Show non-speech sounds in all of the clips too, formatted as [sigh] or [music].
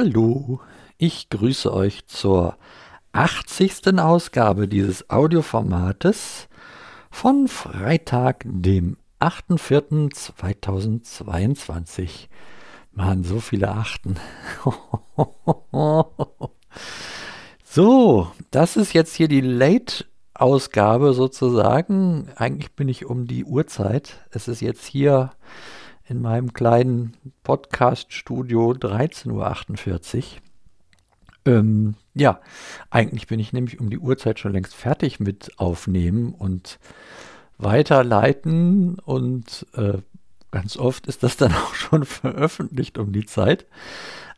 Hallo, ich grüße euch zur 80. Ausgabe dieses Audioformates von Freitag, dem 8.4.2022. Mann, so viele Achten. [laughs] so, das ist jetzt hier die Late-Ausgabe sozusagen. Eigentlich bin ich um die Uhrzeit. Es ist jetzt hier in meinem kleinen Podcast-Studio 13.48 Uhr. Ähm, ja, eigentlich bin ich nämlich um die Uhrzeit schon längst fertig mit Aufnehmen und Weiterleiten und äh, ganz oft ist das dann [laughs] auch schon veröffentlicht um die Zeit.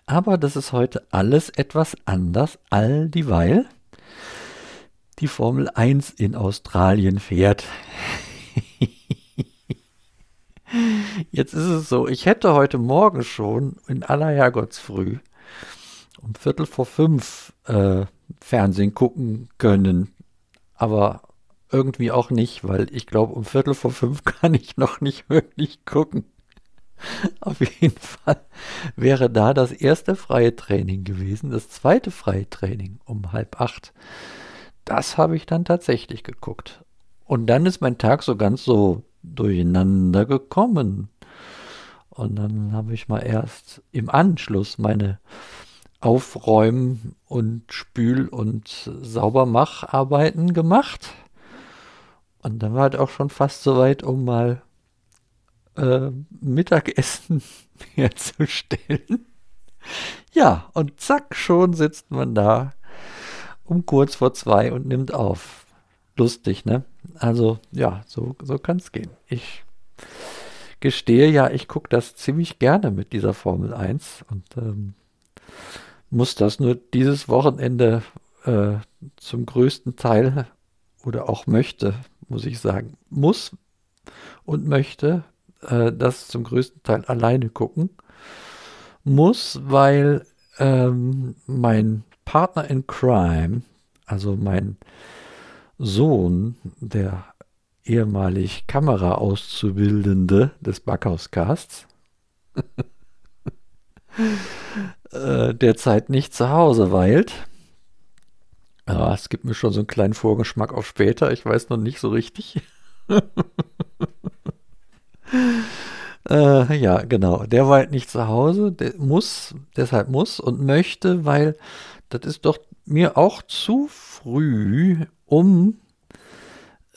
Aber das ist heute alles etwas anders, all dieweil die Formel 1 in Australien fährt. [laughs] Jetzt ist es so, ich hätte heute Morgen schon in aller Herrgottsfrüh um Viertel vor fünf äh, Fernsehen gucken können. Aber irgendwie auch nicht, weil ich glaube, um Viertel vor fünf [laughs] kann ich noch nicht wirklich gucken. Auf jeden Fall wäre da das erste freie Training gewesen. Das zweite freie Training um halb acht. Das habe ich dann tatsächlich geguckt. Und dann ist mein Tag so ganz so durcheinander gekommen. Und dann habe ich mal erst im Anschluss meine Aufräumen und Spül- und Saubermacharbeiten gemacht. Und dann war es auch schon fast soweit, um mal äh, Mittagessen [laughs] herzustellen. Ja, und zack, schon sitzt man da um kurz vor zwei und nimmt auf. Lustig, ne? Also ja, so, so kann es gehen. Ich gestehe ja, ich gucke das ziemlich gerne mit dieser Formel 1 und ähm, muss das nur dieses Wochenende äh, zum größten Teil oder auch möchte, muss ich sagen, muss und möchte äh, das zum größten Teil alleine gucken. Muss, weil ähm, mein Partner in Crime, also mein Sohn, der ehemalig Kameraauszubildende des Backhauscasts, [laughs] äh, derzeit nicht zu Hause weilt. Ja, es gibt mir schon so einen kleinen Vorgeschmack auf später. Ich weiß noch nicht so richtig. [laughs] äh, ja, genau. Der weilt nicht zu Hause. Der muss, deshalb muss und möchte, weil das ist doch mir auch zu früh, um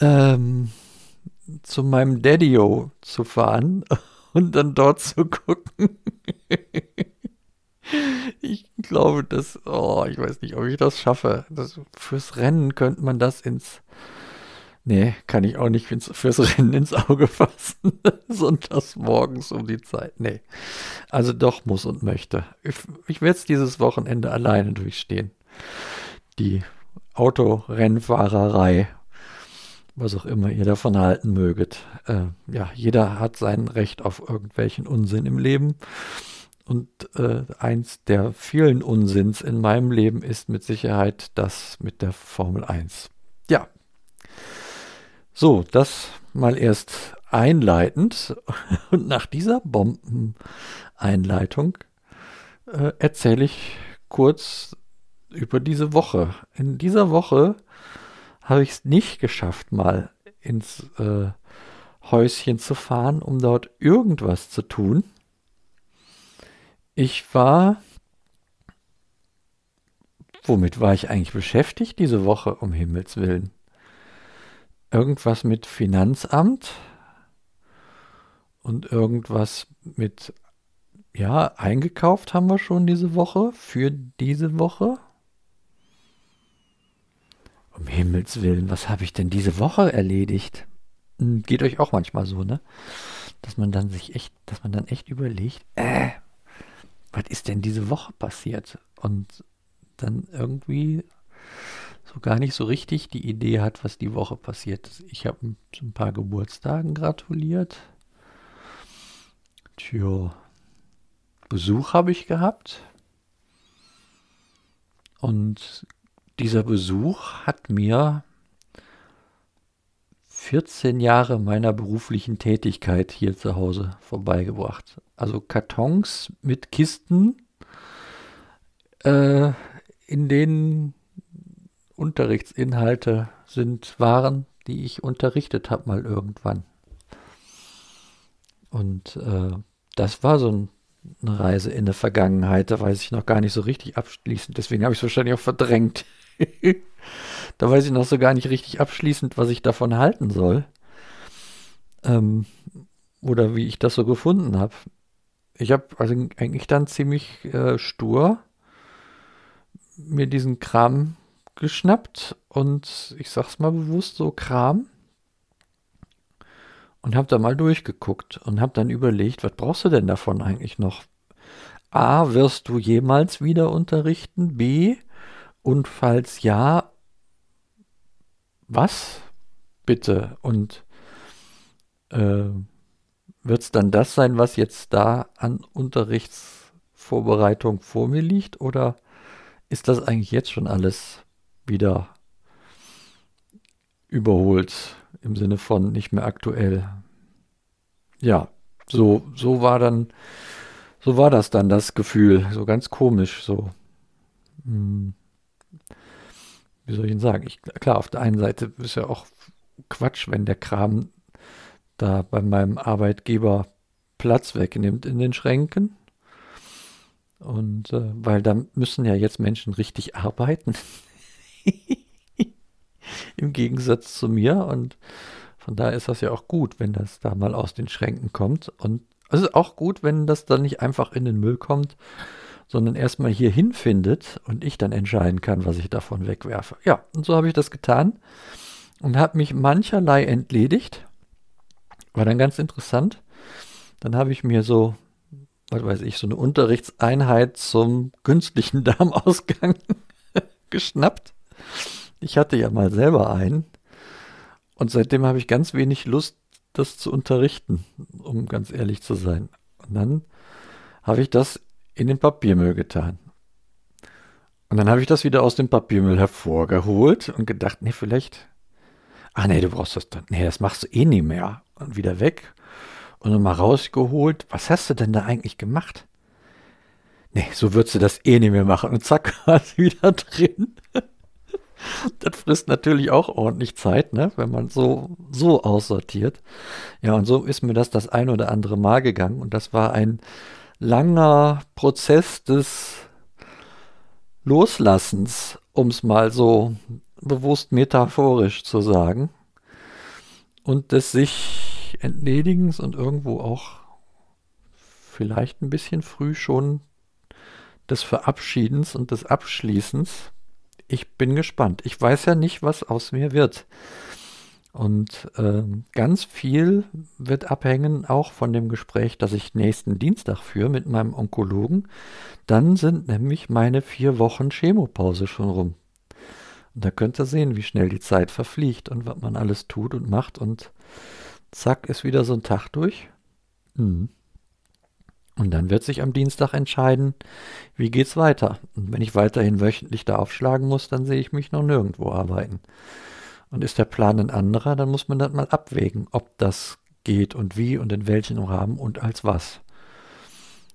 ähm, zu meinem Daddy-O zu fahren [laughs] und dann dort zu gucken. [laughs] ich glaube, dass, oh, ich weiß nicht, ob ich das schaffe. Das, fürs Rennen könnte man das ins, nee, kann ich auch nicht ins, fürs Rennen ins Auge fassen. [laughs] Sonntags morgens um die Zeit, nee. Also doch muss und möchte. Ich, ich werde es dieses Wochenende alleine durchstehen. Die Autorennfahrerei was auch immer ihr davon halten möget. Äh, ja, jeder hat sein Recht auf irgendwelchen Unsinn im Leben. Und äh, eins der vielen Unsinns in meinem Leben ist mit Sicherheit das mit der Formel 1. Ja. So, das mal erst einleitend. [laughs] Und nach dieser Bombeneinleitung äh, erzähle ich kurz über diese Woche. In dieser Woche habe ich es nicht geschafft, mal ins äh, Häuschen zu fahren, um dort irgendwas zu tun. Ich war. Womit war ich eigentlich beschäftigt diese Woche, um Himmels Willen? Irgendwas mit Finanzamt und irgendwas mit, ja, eingekauft haben wir schon diese Woche, für diese Woche. Um Himmels Willen, was habe ich denn diese Woche erledigt? Hm, geht euch auch manchmal so, ne? Dass man dann sich echt, dass man dann echt überlegt, äh, was ist denn diese Woche passiert? Und dann irgendwie so gar nicht so richtig die Idee hat, was die Woche passiert ist. Ich habe zu ein paar Geburtstagen gratuliert. Tja, Besuch habe ich gehabt. Und dieser Besuch hat mir 14 Jahre meiner beruflichen Tätigkeit hier zu Hause vorbeigebracht. Also Kartons mit Kisten äh, in denen Unterrichtsinhalte sind, waren, die ich unterrichtet habe mal irgendwann. Und äh, das war so ein, eine Reise in der Vergangenheit, da weiß ich noch gar nicht so richtig abschließend, deswegen habe ich es wahrscheinlich auch verdrängt. [laughs] da weiß ich noch so gar nicht richtig abschließend, was ich davon halten soll. Ähm, oder wie ich das so gefunden habe. Ich habe also eigentlich dann ziemlich äh, stur mir diesen Kram geschnappt und ich sag's mal bewusst so Kram und habe da mal durchgeguckt und habe dann überlegt, was brauchst du denn davon eigentlich noch? A, wirst du jemals wieder unterrichten? B, und falls ja, was? Bitte. Und äh, wird es dann das sein, was jetzt da an Unterrichtsvorbereitung vor mir liegt? Oder ist das eigentlich jetzt schon alles wieder überholt im Sinne von nicht mehr aktuell. Ja, so, so war dann, so war das dann das Gefühl, so ganz komisch, so. Hm. Wie soll ich denn sagen? Ich, klar, auf der einen Seite ist ja auch Quatsch, wenn der Kram da bei meinem Arbeitgeber Platz wegnimmt in den Schränken. Und äh, weil da müssen ja jetzt Menschen richtig arbeiten. [laughs] Im Gegensatz zu mir. Und von daher ist das ja auch gut, wenn das da mal aus den Schränken kommt. Und es ist auch gut, wenn das dann nicht einfach in den Müll kommt, sondern erstmal hier hinfindet und ich dann entscheiden kann, was ich davon wegwerfe. Ja, und so habe ich das getan und habe mich mancherlei entledigt. War dann ganz interessant. Dann habe ich mir so, was weiß ich, so eine Unterrichtseinheit zum künstlichen [laughs] Darmausgang [laughs] geschnappt ich hatte ja mal selber einen und seitdem habe ich ganz wenig Lust, das zu unterrichten, um ganz ehrlich zu sein. Und dann habe ich das in den Papiermüll getan. Und dann habe ich das wieder aus dem Papiermüll hervorgeholt und gedacht, nee, vielleicht. Ach nee, du brauchst das dann. Nee, das machst du eh nie mehr. Und wieder weg. Und dann mal rausgeholt. Was hast du denn da eigentlich gemacht? Nee, so würdest du das eh nicht mehr machen. Und zack, [laughs] war es wieder drin. [laughs] Das frisst natürlich auch ordentlich Zeit, ne? wenn man so, so aussortiert. Ja, und so ist mir das das ein oder andere Mal gegangen. Und das war ein langer Prozess des Loslassens, um es mal so bewusst metaphorisch zu sagen. Und des sich Entledigens und irgendwo auch vielleicht ein bisschen früh schon des Verabschiedens und des Abschließens ich bin gespannt. Ich weiß ja nicht, was aus mir wird. Und äh, ganz viel wird abhängen auch von dem Gespräch, das ich nächsten Dienstag führe mit meinem Onkologen. Dann sind nämlich meine vier Wochen Chemopause schon rum. Und da könnt ihr sehen, wie schnell die Zeit verfliegt und was man alles tut und macht. Und zack, ist wieder so ein Tag durch. Mhm. Und dann wird sich am Dienstag entscheiden, wie geht's weiter. Und wenn ich weiterhin wöchentlich da aufschlagen muss, dann sehe ich mich noch nirgendwo arbeiten. Und ist der Plan ein anderer, dann muss man das mal abwägen, ob das geht und wie und in welchem Rahmen und als was.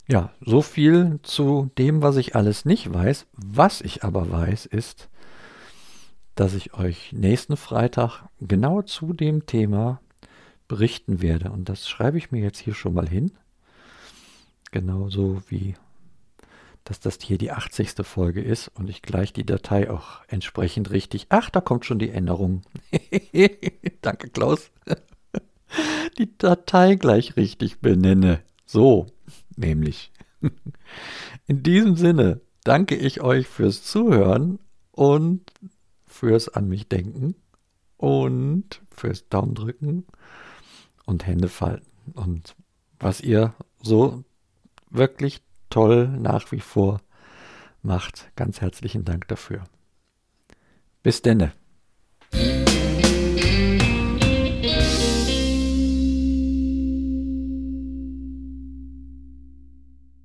Ja, so viel zu dem, was ich alles nicht weiß. Was ich aber weiß, ist, dass ich euch nächsten Freitag genau zu dem Thema berichten werde. Und das schreibe ich mir jetzt hier schon mal hin. Genauso wie, dass das hier die 80. Folge ist und ich gleich die Datei auch entsprechend richtig. Ach, da kommt schon die Änderung. [laughs] Danke, Klaus. [laughs] die Datei gleich richtig benenne. So, nämlich. [laughs] In diesem Sinne danke ich euch fürs Zuhören und fürs an mich denken und fürs Daumen drücken und Hände falten und was ihr so wirklich toll nach wie vor macht. Ganz herzlichen Dank dafür. Bis denne.